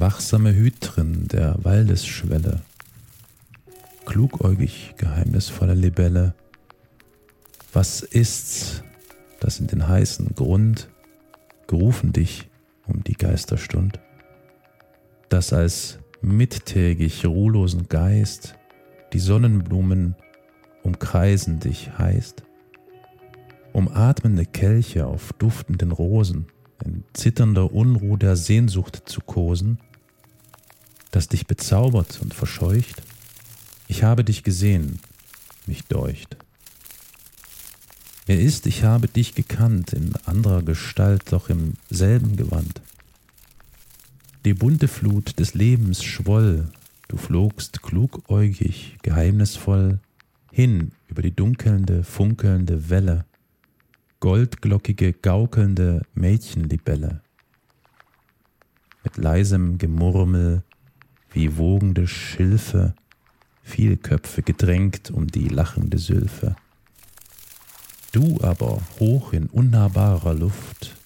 wachsame Hütrin der Waldesschwelle, klugäugig geheimnisvolle Libelle, was ist's, das in den heißen Grund gerufen dich um die Geisterstund, das als mittägig ruhlosen Geist die Sonnenblumen umkreisen dich heißt, umatmende Kelche auf duftenden Rosen, in zitternder Unruh der Sehnsucht zu kosen, das dich bezaubert und verscheucht? Ich habe dich gesehen, mich deucht. Er ist, ich habe dich gekannt, in anderer Gestalt, doch im selben Gewand. Die bunte Flut des Lebens schwoll, du flogst klugäugig, geheimnisvoll hin über die dunkelnde, funkelnde Welle, goldglockige, gaukelnde Mädchenlibelle. Mit leisem Gemurmel wie wogende Schilfe, viel Köpfe gedrängt um die lachende Sylphe. Du aber hoch in unnahbarer Luft,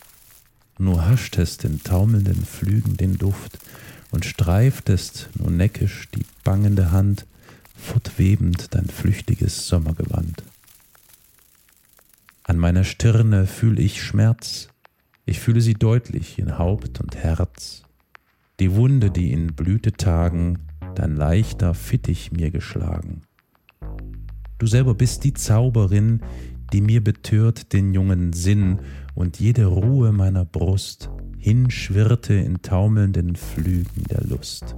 nur haschtest in taumelnden Flügen den Duft und streiftest nur neckisch die bangende Hand, fortwebend dein flüchtiges Sommergewand. An meiner Stirne fühl ich Schmerz, ich fühle sie deutlich in Haupt und Herz, die Wunde, die in Blütetagen dein leichter Fittich mir geschlagen. Du selber bist die Zauberin, die mir betört den jungen Sinn und jede Ruhe meiner Brust hinschwirrte in taumelnden Flügen der Lust.